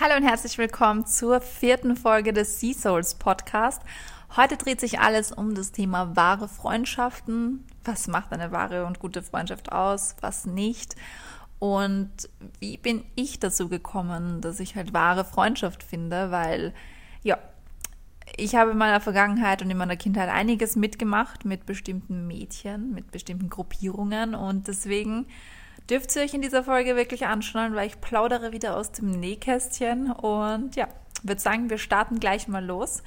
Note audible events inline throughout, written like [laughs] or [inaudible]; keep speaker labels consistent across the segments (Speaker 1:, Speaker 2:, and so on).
Speaker 1: Hallo und herzlich willkommen zur vierten Folge des Sea Souls Podcast. Heute dreht sich alles um das Thema wahre Freundschaften. Was macht eine wahre und gute Freundschaft aus? Was nicht? Und wie bin ich dazu gekommen, dass ich halt wahre Freundschaft finde? Weil, ja, ich habe in meiner Vergangenheit und in meiner Kindheit einiges mitgemacht mit bestimmten Mädchen, mit bestimmten Gruppierungen und deswegen dürft ihr euch in dieser Folge wirklich anschauen, weil ich plaudere wieder aus dem Nähkästchen und ja, würde sagen, wir starten gleich mal los.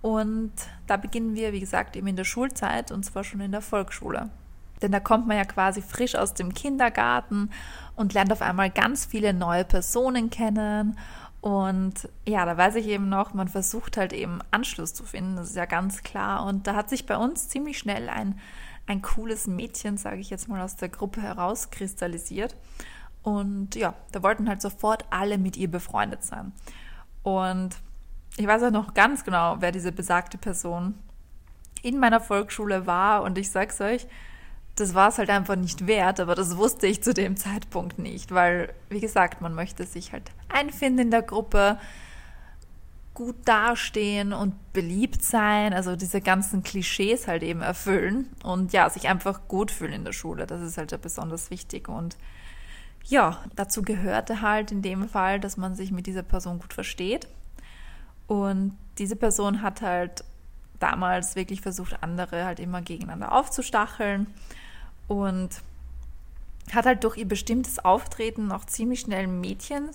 Speaker 1: Und da beginnen wir, wie gesagt, eben in der Schulzeit und zwar schon in der Volksschule. Denn da kommt man ja quasi frisch aus dem Kindergarten und lernt auf einmal ganz viele neue Personen kennen. Und ja, da weiß ich eben noch, man versucht halt eben Anschluss zu finden, das ist ja ganz klar. Und da hat sich bei uns ziemlich schnell ein ein cooles Mädchen, sage ich jetzt mal, aus der Gruppe herauskristallisiert. Und ja, da wollten halt sofort alle mit ihr befreundet sein. Und ich weiß auch noch ganz genau, wer diese besagte Person in meiner Volksschule war. Und ich sag's euch, das war es halt einfach nicht wert, aber das wusste ich zu dem Zeitpunkt nicht, weil, wie gesagt, man möchte sich halt einfinden in der Gruppe, gut dastehen und beliebt sein, also diese ganzen Klischees halt eben erfüllen und ja, sich einfach gut fühlen in der Schule. Das ist halt besonders wichtig und ja, dazu gehörte halt in dem Fall, dass man sich mit dieser Person gut versteht. Und diese Person hat halt damals wirklich versucht, andere halt immer gegeneinander aufzustacheln und hat halt durch ihr bestimmtes Auftreten auch ziemlich schnell Mädchen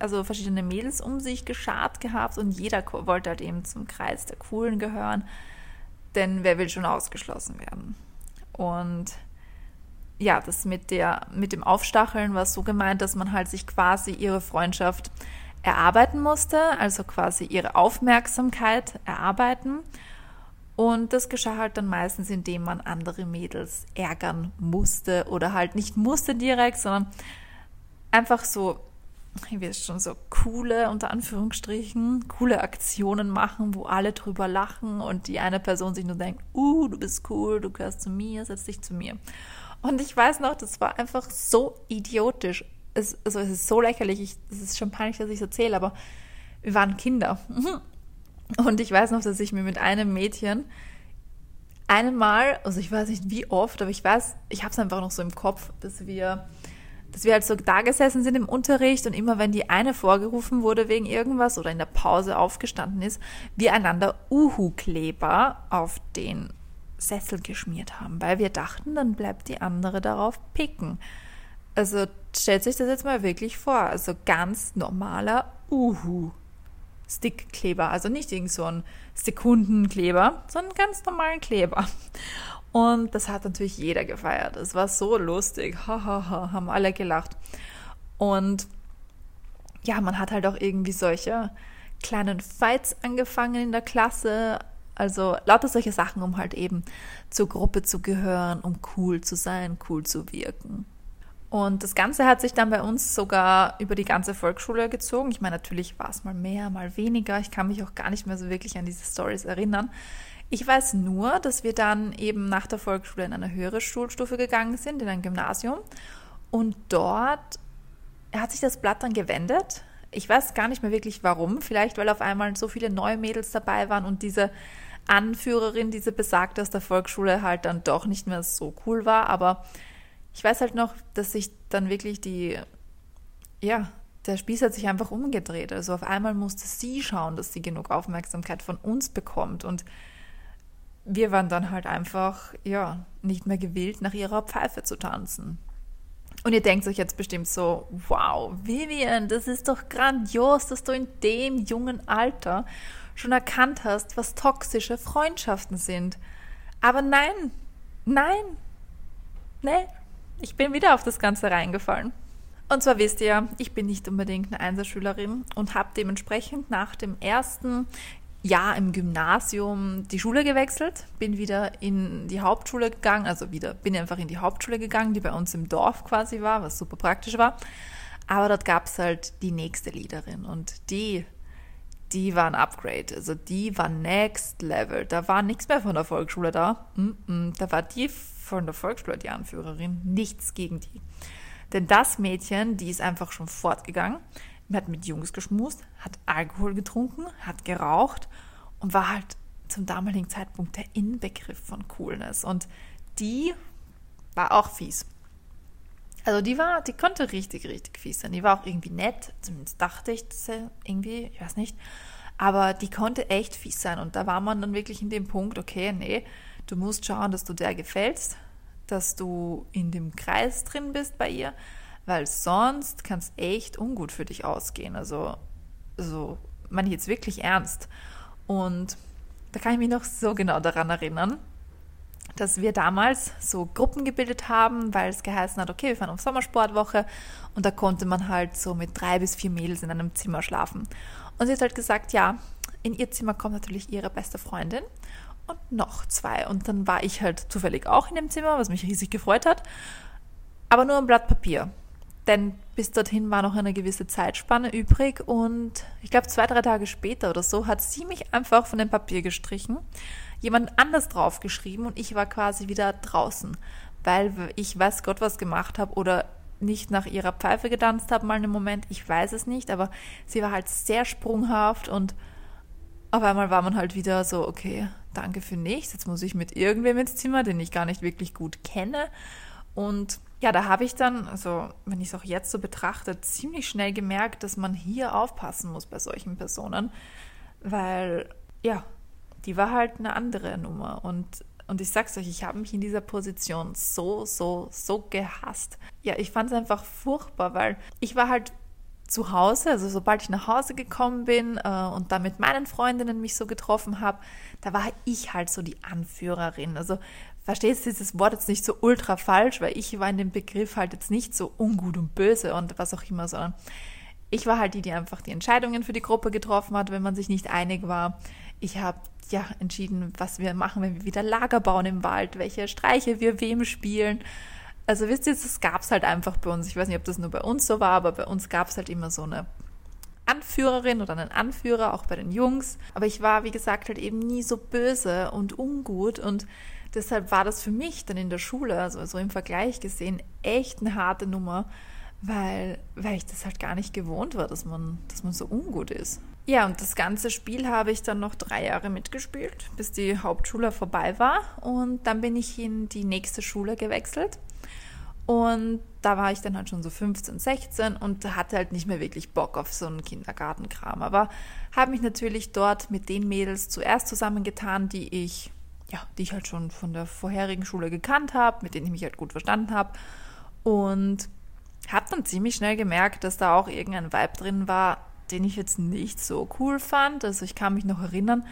Speaker 1: also verschiedene Mädels um sich geschart gehabt und jeder wollte halt eben zum Kreis der Coolen gehören, denn wer will schon ausgeschlossen werden? Und ja, das mit der, mit dem Aufstacheln war so gemeint, dass man halt sich quasi ihre Freundschaft erarbeiten musste, also quasi ihre Aufmerksamkeit erarbeiten. Und das geschah halt dann meistens, indem man andere Mädels ärgern musste oder halt nicht musste direkt, sondern einfach so ich will schon so coole, unter Anführungsstrichen, coole Aktionen machen, wo alle drüber lachen und die eine Person sich nur denkt, uh, du bist cool, du gehörst zu mir, setz dich zu mir. Und ich weiß noch, das war einfach so idiotisch. Es, also es ist so lächerlich, ich, es ist schon peinlich, dass ich es erzähle, aber wir waren Kinder. [laughs] Und ich weiß noch, dass ich mir mit einem Mädchen einmal, also ich weiß nicht wie oft, aber ich weiß, ich habe es einfach noch so im Kopf, dass wir dass wir halt so da gesessen sind im Unterricht und immer wenn die eine vorgerufen wurde wegen irgendwas oder in der Pause aufgestanden ist, wir einander Uhu-Kleber auf den Sessel geschmiert haben, weil wir dachten, dann bleibt die andere darauf picken. Also stellt sich das jetzt mal wirklich vor. Also ganz normaler Uhu. Stickkleber, also nicht irgend so ein Sekundenkleber, sondern ganz normalen Kleber. Und das hat natürlich jeder gefeiert. Es war so lustig. Hahaha, ha, ha, haben alle gelacht. Und ja, man hat halt auch irgendwie solche kleinen Fights angefangen in der Klasse. Also lauter solche Sachen, um halt eben zur Gruppe zu gehören, um cool zu sein, cool zu wirken. Und das Ganze hat sich dann bei uns sogar über die ganze Volksschule gezogen. Ich meine, natürlich war es mal mehr, mal weniger. Ich kann mich auch gar nicht mehr so wirklich an diese Stories erinnern. Ich weiß nur, dass wir dann eben nach der Volksschule in eine höhere Schulstufe gegangen sind, in ein Gymnasium. Und dort hat sich das Blatt dann gewendet. Ich weiß gar nicht mehr wirklich warum. Vielleicht, weil auf einmal so viele neue Mädels dabei waren und diese Anführerin, diese besagte aus der Volksschule halt dann doch nicht mehr so cool war. Aber ich weiß halt noch, dass sich dann wirklich die, ja, der Spieß hat sich einfach umgedreht. Also auf einmal musste sie schauen, dass sie genug Aufmerksamkeit von uns bekommt. Und wir waren dann halt einfach, ja, nicht mehr gewillt, nach ihrer Pfeife zu tanzen. Und ihr denkt euch jetzt bestimmt so, wow, Vivian, das ist doch grandios, dass du in dem jungen Alter schon erkannt hast, was toxische Freundschaften sind. Aber nein, nein, nee, ich bin wieder auf das Ganze reingefallen. Und zwar wisst ihr, ich bin nicht unbedingt eine Einserschülerin und habe dementsprechend nach dem ersten Jahr im Gymnasium die Schule gewechselt, bin wieder in die Hauptschule gegangen, also wieder bin einfach in die Hauptschule gegangen, die bei uns im Dorf quasi war, was super praktisch war. Aber dort gab es halt die nächste Leaderin und die, die war ein Upgrade, also die war Next Level. Da war nichts mehr von der Volksschule da. Da war die von der Volksschule die Anführerin, nichts gegen die. Denn das Mädchen, die ist einfach schon fortgegangen hat mit Jungs geschmust, hat Alkohol getrunken, hat geraucht und war halt zum damaligen Zeitpunkt der Inbegriff von Coolness. Und die war auch fies. Also die war, die konnte richtig, richtig fies sein. Die war auch irgendwie nett, zumindest dachte ich dass sie irgendwie, ich weiß nicht. Aber die konnte echt fies sein. Und da war man dann wirklich in dem Punkt, okay, nee, du musst schauen, dass du der gefällst, dass du in dem Kreis drin bist bei ihr, weil sonst kann es echt ungut für dich ausgehen. Also, so, man jetzt wirklich ernst. Und da kann ich mich noch so genau daran erinnern, dass wir damals so Gruppen gebildet haben, weil es geheißen hat, okay, wir fahren auf Sommersportwoche und da konnte man halt so mit drei bis vier Mädels in einem Zimmer schlafen. Und sie hat halt gesagt, ja, in ihr Zimmer kommt natürlich ihre beste Freundin und noch zwei. Und dann war ich halt zufällig auch in dem Zimmer, was mich riesig gefreut hat, aber nur ein Blatt Papier. Denn bis dorthin war noch eine gewisse Zeitspanne übrig und ich glaube zwei, drei Tage später oder so hat sie mich einfach von dem Papier gestrichen jemand anders draufgeschrieben und ich war quasi wieder draußen, weil ich weiß Gott was gemacht habe oder nicht nach ihrer Pfeife getanzt habe mal einen Moment, ich weiß es nicht, aber sie war halt sehr sprunghaft und auf einmal war man halt wieder so, okay, danke für nichts, jetzt muss ich mit irgendwem ins Zimmer, den ich gar nicht wirklich gut kenne und ja, da habe ich dann, also wenn ich es auch jetzt so betrachte, ziemlich schnell gemerkt, dass man hier aufpassen muss bei solchen Personen, weil ja, die war halt eine andere Nummer. Und, und ich sag's euch, ich habe mich in dieser Position so, so, so gehasst. Ja, ich fand es einfach furchtbar, weil ich war halt zu Hause, also sobald ich nach Hause gekommen bin äh, und da mit meinen Freundinnen mich so getroffen habe, da war ich halt so die Anführerin. Also verstehst dieses Wort jetzt nicht so ultra falsch, weil ich war in dem Begriff halt jetzt nicht so ungut und böse und was auch immer, sondern ich war halt die, die einfach die Entscheidungen für die Gruppe getroffen hat, wenn man sich nicht einig war. Ich habe ja entschieden, was wir machen, wenn wir wieder Lager bauen im Wald, welche Streiche wir wem spielen. Also wisst ihr, das gab es halt einfach bei uns. Ich weiß nicht, ob das nur bei uns so war, aber bei uns gab es halt immer so eine Anführerin oder einen Anführer, auch bei den Jungs. Aber ich war, wie gesagt, halt eben nie so böse und ungut und deshalb war das für mich dann in der Schule, also so im Vergleich gesehen, echt eine harte Nummer, weil, weil ich das halt gar nicht gewohnt war, dass man, dass man so ungut ist. Ja, und das ganze Spiel habe ich dann noch drei Jahre mitgespielt, bis die Hauptschule vorbei war. Und dann bin ich in die nächste Schule gewechselt. Und da war ich dann halt schon so 15, 16 und hatte halt nicht mehr wirklich Bock auf so einen Kindergartenkram. Aber habe mich natürlich dort mit den Mädels zuerst zusammengetan, die ich, ja, die ich halt schon von der vorherigen Schule gekannt habe, mit denen ich mich halt gut verstanden habe. Und habe dann ziemlich schnell gemerkt, dass da auch irgendein Vibe drin war, den ich jetzt nicht so cool fand. Also ich kann mich noch erinnern,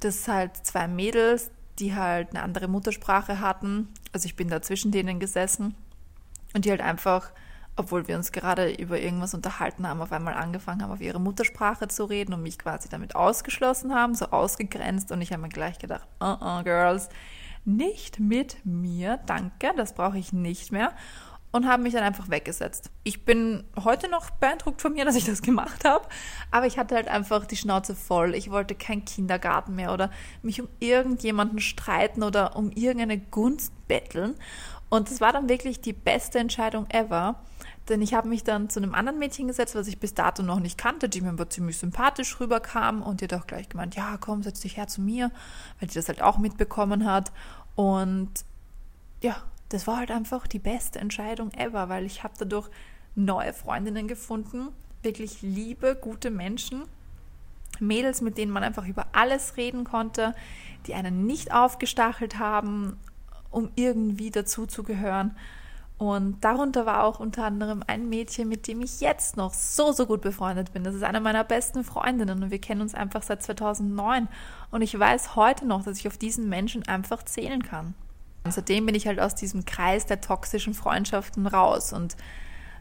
Speaker 1: dass halt zwei Mädels, die halt eine andere Muttersprache hatten, also ich bin da zwischen denen gesessen und die halt einfach, obwohl wir uns gerade über irgendwas unterhalten haben, auf einmal angefangen haben, auf ihre Muttersprache zu reden und mich quasi damit ausgeschlossen haben, so ausgegrenzt und ich habe mir gleich gedacht, uh uh, Girls, nicht mit mir, danke, das brauche ich nicht mehr und haben mich dann einfach weggesetzt. Ich bin heute noch beeindruckt von mir, dass ich das gemacht habe, aber ich hatte halt einfach die Schnauze voll. Ich wollte keinen Kindergarten mehr oder mich um irgendjemanden streiten oder um irgendeine Gunst betteln. Und das war dann wirklich die beste Entscheidung ever, denn ich habe mich dann zu einem anderen Mädchen gesetzt, was ich bis dato noch nicht kannte, die mir aber ziemlich sympathisch rüberkam und die hat auch gleich gemeint, ja, komm, setz dich her zu mir, weil die das halt auch mitbekommen hat. Und ja, das war halt einfach die beste Entscheidung ever, weil ich habe dadurch neue Freundinnen gefunden, wirklich liebe, gute Menschen, Mädels, mit denen man einfach über alles reden konnte, die einen nicht aufgestachelt haben, um irgendwie dazuzugehören. Und darunter war auch unter anderem ein Mädchen, mit dem ich jetzt noch so, so gut befreundet bin. Das ist eine meiner besten Freundinnen und wir kennen uns einfach seit 2009. Und ich weiß heute noch, dass ich auf diesen Menschen einfach zählen kann. Und seitdem bin ich halt aus diesem Kreis der toxischen Freundschaften raus und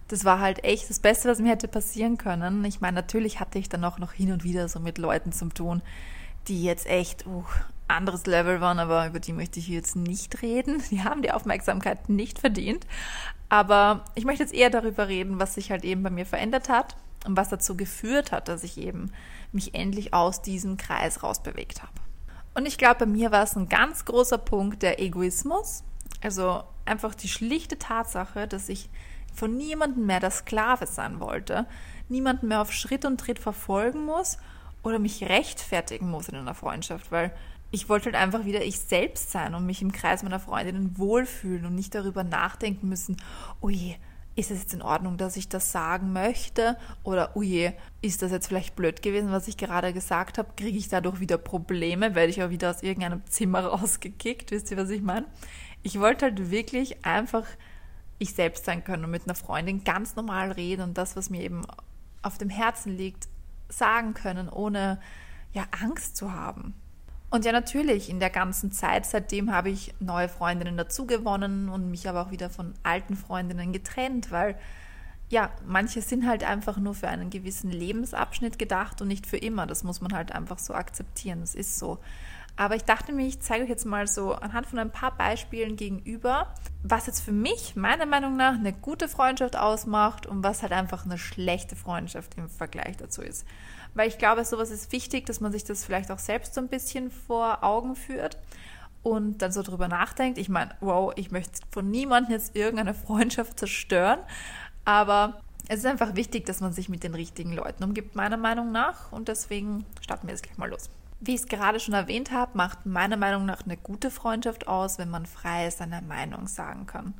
Speaker 1: das war halt echt das Beste, was mir hätte passieren können. Ich meine, natürlich hatte ich dann auch noch hin und wieder so mit Leuten zu tun, die jetzt echt uh, anderes Level waren, aber über die möchte ich jetzt nicht reden. [laughs] Die haben die Aufmerksamkeit nicht verdient. Aber ich möchte jetzt eher darüber reden, was sich halt eben bei mir verändert hat und was dazu geführt hat, dass ich eben mich endlich aus diesem Kreis rausbewegt habe. Und ich glaube, bei mir war es ein ganz großer Punkt der Egoismus. Also einfach die schlichte Tatsache, dass ich von niemandem mehr der Sklave sein wollte, niemanden mehr auf Schritt und Tritt verfolgen muss oder mich rechtfertigen muss in einer Freundschaft, weil ich wollte halt einfach wieder ich selbst sein und mich im Kreis meiner Freundinnen wohlfühlen und nicht darüber nachdenken müssen, oh ist es jetzt in Ordnung, dass ich das sagen möchte? Oder, oh ist das jetzt vielleicht blöd gewesen, was ich gerade gesagt habe? Kriege ich dadurch wieder Probleme? Werde ich auch wieder aus irgendeinem Zimmer [laughs] rausgekickt? Wisst ihr, was ich meine? Ich wollte halt wirklich einfach ich selbst sein können und mit einer Freundin ganz normal reden und das, was mir eben auf dem Herzen liegt, sagen können, ohne ja Angst zu haben. Und ja, natürlich, in der ganzen Zeit seitdem habe ich neue Freundinnen dazugewonnen und mich aber auch wieder von alten Freundinnen getrennt, weil ja, manche sind halt einfach nur für einen gewissen Lebensabschnitt gedacht und nicht für immer. Das muss man halt einfach so akzeptieren. Das ist so. Aber ich dachte mir, ich zeige euch jetzt mal so anhand von ein paar Beispielen gegenüber, was jetzt für mich meiner Meinung nach eine gute Freundschaft ausmacht und was halt einfach eine schlechte Freundschaft im Vergleich dazu ist. Weil ich glaube, sowas ist wichtig, dass man sich das vielleicht auch selbst so ein bisschen vor Augen führt und dann so drüber nachdenkt. Ich meine, wow, ich möchte von niemandem jetzt irgendeine Freundschaft zerstören, aber es ist einfach wichtig, dass man sich mit den richtigen Leuten umgibt, meiner Meinung nach. Und deswegen starten wir jetzt gleich mal los. Wie ich es gerade schon erwähnt habe, macht meiner Meinung nach eine gute Freundschaft aus, wenn man frei seine Meinung sagen kann.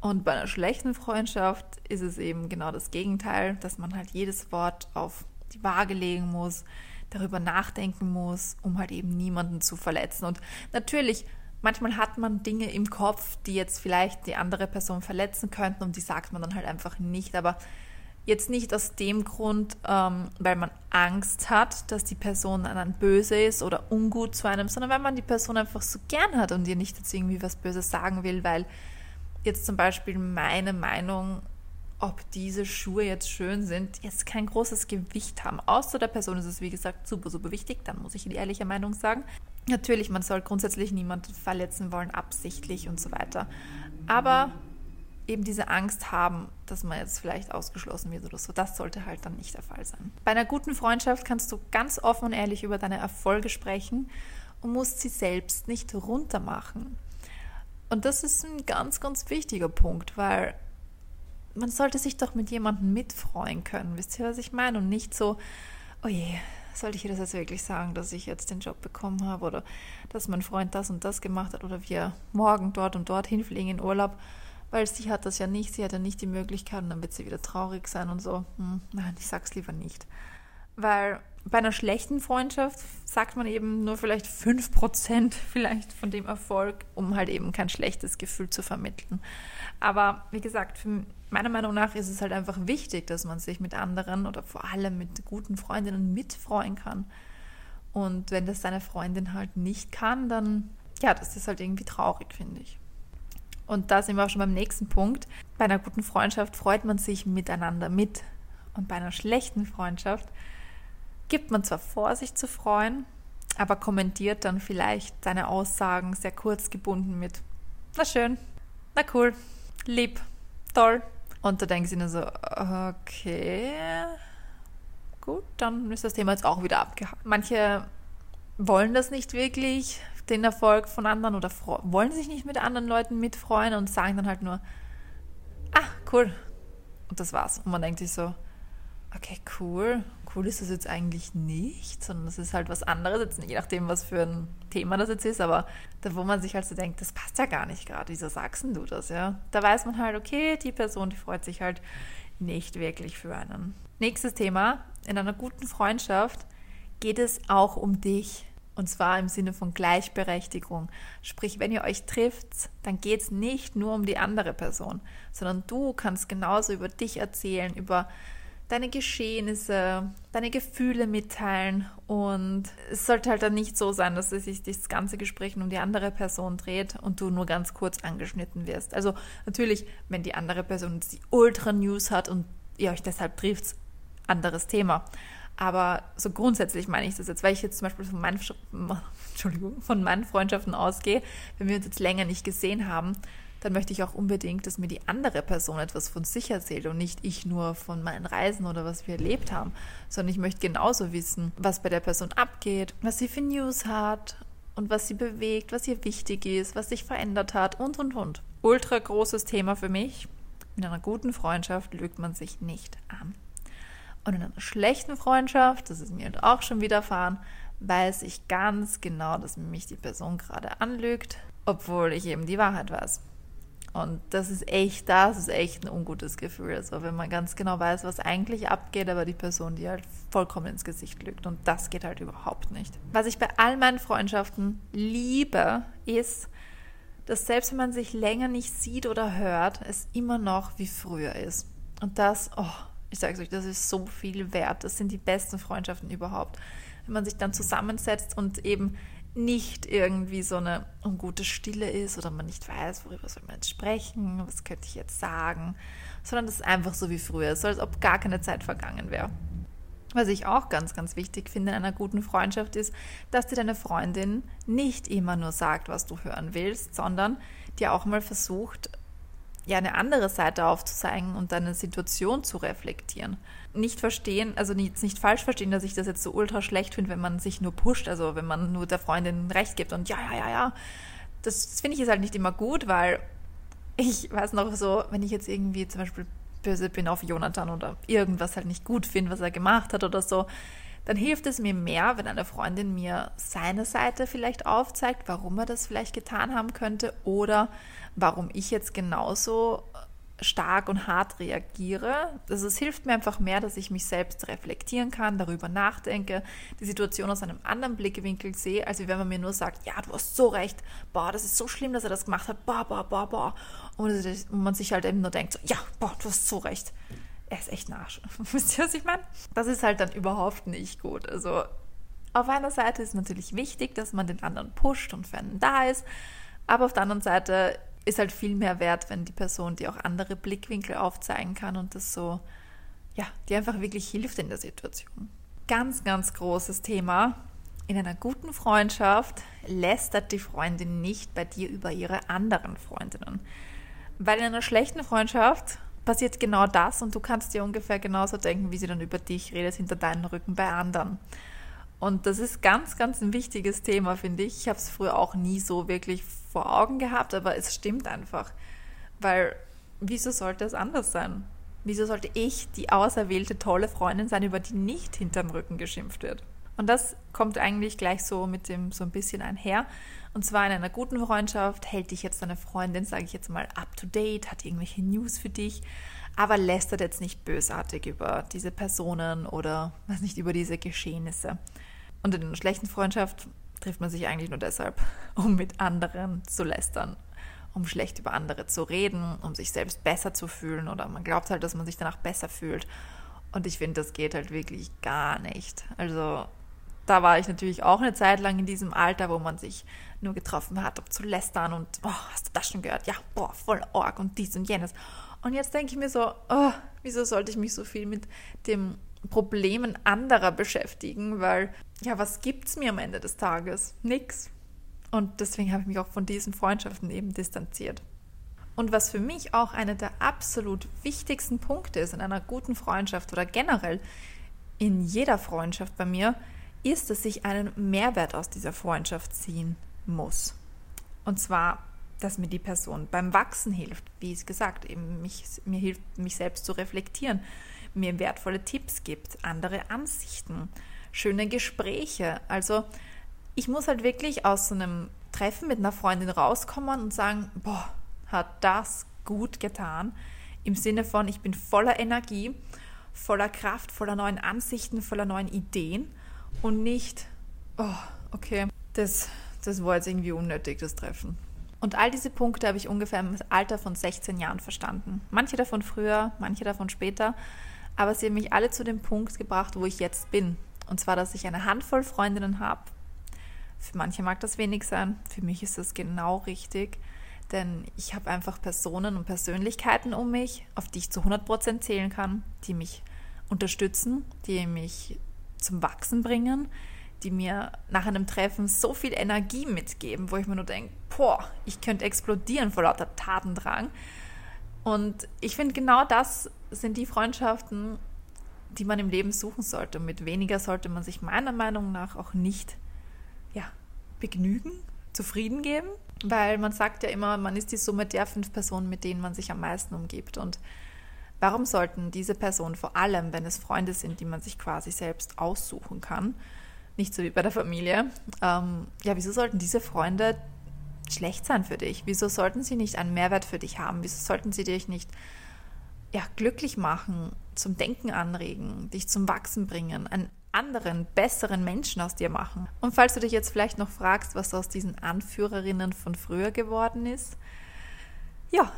Speaker 1: Und bei einer schlechten Freundschaft ist es eben genau das Gegenteil, dass man halt jedes Wort auf die Waage legen muss, darüber nachdenken muss, um halt eben niemanden zu verletzen. Und natürlich, manchmal hat man Dinge im Kopf, die jetzt vielleicht die andere Person verletzen könnten und die sagt man dann halt einfach nicht. Aber Jetzt nicht aus dem Grund, ähm, weil man Angst hat, dass die Person dann böse ist oder ungut zu einem, sondern weil man die Person einfach so gern hat und ihr nicht jetzt irgendwie was Böses sagen will, weil jetzt zum Beispiel meine Meinung, ob diese Schuhe jetzt schön sind, jetzt kein großes Gewicht haben. Außer der Person ist es, wie gesagt, super, super wichtig, dann muss ich die ehrliche Meinung sagen. Natürlich, man soll grundsätzlich niemanden verletzen wollen, absichtlich und so weiter. Aber eben diese Angst haben, dass man jetzt vielleicht ausgeschlossen wird oder so. Das sollte halt dann nicht der Fall sein. Bei einer guten Freundschaft kannst du ganz offen und ehrlich über deine Erfolge sprechen und musst sie selbst nicht runtermachen. Und das ist ein ganz, ganz wichtiger Punkt, weil man sollte sich doch mit jemandem mitfreuen können. Wisst ihr, was ich meine? Und nicht so, oh je, sollte ich ihr das jetzt wirklich sagen, dass ich jetzt den Job bekommen habe oder dass mein Freund das und das gemacht hat oder wir morgen dort und dort hinfliegen in Urlaub weil sie hat das ja nicht, sie hat ja nicht die Möglichkeit und dann wird sie wieder traurig sein und so. Hm, nein, ich sag's lieber nicht. Weil bei einer schlechten Freundschaft sagt man eben nur vielleicht 5% [laughs] vielleicht von dem Erfolg, um halt eben kein schlechtes Gefühl zu vermitteln. Aber wie gesagt, meiner Meinung nach ist es halt einfach wichtig, dass man sich mit anderen oder vor allem mit guten Freundinnen mitfreuen kann. Und wenn das deine Freundin halt nicht kann, dann ja, das ist halt irgendwie traurig, finde ich. Und da sind wir auch schon beim nächsten Punkt. Bei einer guten Freundschaft freut man sich miteinander mit. Und bei einer schlechten Freundschaft gibt man zwar vor, sich zu freuen, aber kommentiert dann vielleicht seine Aussagen sehr kurz gebunden mit, na schön, na cool, lieb, toll. Und da denken sie nur so, okay, gut, dann ist das Thema jetzt auch wieder abgehakt. Manche wollen das nicht wirklich, den Erfolg von anderen oder wollen sich nicht mit anderen Leuten mitfreuen und sagen dann halt nur, ah, cool. Und das war's. Und man denkt sich so, okay, cool. Cool ist das jetzt eigentlich nicht, sondern das ist halt was anderes, jetzt je nachdem, was für ein Thema das jetzt ist, aber da, wo man sich halt so denkt, das passt ja gar nicht gerade, wieso sagst du das, ja? Da weiß man halt, okay, die Person, die freut sich halt nicht wirklich für einen. Nächstes Thema, in einer guten Freundschaft geht es auch um dich. Und zwar im Sinne von Gleichberechtigung. Sprich, wenn ihr euch trifft, dann geht es nicht nur um die andere Person, sondern du kannst genauso über dich erzählen, über deine Geschehnisse, deine Gefühle mitteilen. Und es sollte halt dann nicht so sein, dass sich das ganze Gespräch um die andere Person dreht und du nur ganz kurz angeschnitten wirst. Also natürlich, wenn die andere Person die Ultra-News hat und ihr euch deshalb trifft, anderes Thema. Aber so grundsätzlich meine ich das jetzt, weil ich jetzt zum Beispiel von meinen, [laughs] von meinen Freundschaften ausgehe, wenn wir uns jetzt länger nicht gesehen haben, dann möchte ich auch unbedingt, dass mir die andere Person etwas von sich erzählt und nicht ich nur von meinen Reisen oder was wir erlebt haben, sondern ich möchte genauso wissen, was bei der Person abgeht, was sie für News hat und was sie bewegt, was ihr wichtig ist, was sich verändert hat und, und, und. Ultra großes Thema für mich. In einer guten Freundschaft lügt man sich nicht an. Und in einer schlechten Freundschaft, das ist mir halt auch schon widerfahren, weiß ich ganz genau, dass mich die Person gerade anlügt, obwohl ich eben die Wahrheit weiß. Und das ist echt, das ist echt ein ungutes Gefühl. Also wenn man ganz genau weiß, was eigentlich abgeht, aber die Person, die halt vollkommen ins Gesicht lügt. Und das geht halt überhaupt nicht. Was ich bei all meinen Freundschaften liebe, ist, dass selbst wenn man sich länger nicht sieht oder hört, es immer noch wie früher ist. Und das, oh, ich sage es euch, das ist so viel wert. Das sind die besten Freundschaften überhaupt. Wenn man sich dann zusammensetzt und eben nicht irgendwie so eine ungute Stille ist oder man nicht weiß, worüber soll man jetzt sprechen, was könnte ich jetzt sagen, sondern das ist einfach so wie früher, so als ob gar keine Zeit vergangen wäre. Was ich auch ganz, ganz wichtig finde in einer guten Freundschaft ist, dass dir deine Freundin nicht immer nur sagt, was du hören willst, sondern dir auch mal versucht, ja eine andere Seite aufzuzeigen und deine Situation zu reflektieren. Nicht verstehen, also nicht, nicht falsch verstehen, dass ich das jetzt so ultra schlecht finde, wenn man sich nur pusht, also wenn man nur der Freundin recht gibt und ja, ja, ja, ja. Das, das finde ich ist halt nicht immer gut, weil ich weiß noch so, wenn ich jetzt irgendwie zum Beispiel böse bin auf Jonathan oder irgendwas halt nicht gut finde, was er gemacht hat oder so, dann hilft es mir mehr, wenn eine Freundin mir seine Seite vielleicht aufzeigt, warum er das vielleicht getan haben könnte oder warum ich jetzt genauso stark und hart reagiere. Also es hilft mir einfach mehr, dass ich mich selbst reflektieren kann, darüber nachdenke, die Situation aus einem anderen Blickwinkel sehe, als wenn man mir nur sagt, ja, du hast so recht, boah, das ist so schlimm, dass er das gemacht hat, boah, boah, boah, boah. Und man sich halt eben nur denkt, so, ja, boah, du hast so recht. Er ist echt ein Arsch. [laughs] Wisst ihr, was ich meine? Das ist halt dann überhaupt nicht gut. Also auf einer Seite ist natürlich wichtig, dass man den anderen pusht und für einen da ist, aber auf der anderen Seite ist halt viel mehr wert, wenn die Person dir auch andere Blickwinkel aufzeigen kann und das so, ja, dir einfach wirklich hilft in der Situation. Ganz, ganz großes Thema. In einer guten Freundschaft lästert die Freundin nicht bei dir über ihre anderen Freundinnen. Weil in einer schlechten Freundschaft passiert genau das und du kannst dir ungefähr genauso denken, wie sie dann über dich redet hinter deinen Rücken bei anderen. Und das ist ganz, ganz ein wichtiges Thema, finde ich. Ich habe es früher auch nie so wirklich vor Augen gehabt, aber es stimmt einfach. Weil, wieso sollte es anders sein? Wieso sollte ich die auserwählte tolle Freundin sein, über die nicht hinterm Rücken geschimpft wird? Und das kommt eigentlich gleich so mit dem so ein bisschen einher. Und zwar in einer guten Freundschaft hält dich jetzt deine Freundin, sage ich jetzt mal, up to date, hat irgendwelche News für dich, aber lästert jetzt nicht bösartig über diese Personen oder was nicht über diese Geschehnisse. Und in einer schlechten Freundschaft trifft man sich eigentlich nur deshalb, [laughs] um mit anderen zu lästern, um schlecht über andere zu reden, um sich selbst besser zu fühlen oder man glaubt halt, dass man sich danach besser fühlt. Und ich finde, das geht halt wirklich gar nicht. Also da war ich natürlich auch eine Zeit lang in diesem Alter, wo man sich nur getroffen hat, um zu lästern und oh, hast du das schon gehört? Ja, boah, voll Org und dies und jenes. Und jetzt denke ich mir so, oh, wieso sollte ich mich so viel mit dem Problemen anderer beschäftigen, weil ja, was gibt's mir am Ende des Tages? Nix. Und deswegen habe ich mich auch von diesen Freundschaften eben distanziert. Und was für mich auch einer der absolut wichtigsten Punkte ist in einer guten Freundschaft oder generell in jeder Freundschaft bei mir, ist, dass ich einen Mehrwert aus dieser Freundschaft ziehen muss. Und zwar, dass mir die Person beim Wachsen hilft, wie es gesagt, eben mich, mir hilft, mich selbst zu reflektieren, mir wertvolle Tipps gibt, andere Ansichten, schöne Gespräche. Also ich muss halt wirklich aus so einem Treffen mit einer Freundin rauskommen und sagen, boah, hat das gut getan. Im Sinne von, ich bin voller Energie, voller Kraft, voller neuen Ansichten, voller neuen Ideen und nicht, oh, okay, das, das war jetzt irgendwie unnötig, das Treffen. Und all diese Punkte habe ich ungefähr im Alter von 16 Jahren verstanden. Manche davon früher, manche davon später. Aber sie haben mich alle zu dem Punkt gebracht, wo ich jetzt bin. Und zwar, dass ich eine Handvoll Freundinnen habe. Für manche mag das wenig sein, für mich ist das genau richtig. Denn ich habe einfach Personen und Persönlichkeiten um mich, auf die ich zu 100% zählen kann, die mich unterstützen, die mich zum Wachsen bringen, die mir nach einem Treffen so viel Energie mitgeben, wo ich mir nur denke, boah, ich könnte explodieren vor lauter Tatendrang. Und ich finde, genau das sind die Freundschaften, die man im Leben suchen sollte. Und mit weniger sollte man sich meiner Meinung nach auch nicht ja, begnügen, zufrieden geben, weil man sagt ja immer, man ist die Summe der fünf Personen, mit denen man sich am meisten umgibt. Und Warum sollten diese Personen, vor allem wenn es Freunde sind, die man sich quasi selbst aussuchen kann, nicht so wie bei der Familie, ähm, ja, wieso sollten diese Freunde schlecht sein für dich? Wieso sollten sie nicht einen Mehrwert für dich haben? Wieso sollten sie dich nicht ja, glücklich machen, zum Denken anregen, dich zum Wachsen bringen, einen anderen, besseren Menschen aus dir machen? Und falls du dich jetzt vielleicht noch fragst, was aus diesen Anführerinnen von früher geworden ist, ja,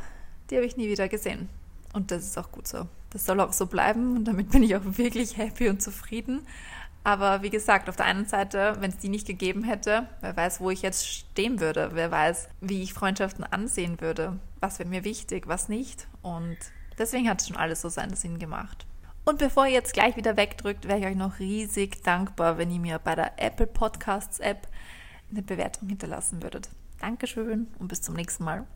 Speaker 1: die habe ich nie wieder gesehen. Und das ist auch gut so. Das soll auch so bleiben und damit bin ich auch wirklich happy und zufrieden. Aber wie gesagt, auf der einen Seite, wenn es die nicht gegeben hätte, wer weiß, wo ich jetzt stehen würde, wer weiß, wie ich Freundschaften ansehen würde, was wäre mir wichtig, was nicht. Und deswegen hat es schon alles so seinen Sinn gemacht. Und bevor ihr jetzt gleich wieder wegdrückt, wäre ich euch noch riesig dankbar, wenn ihr mir bei der Apple Podcasts App eine Bewertung hinterlassen würdet. Dankeschön und bis zum nächsten Mal.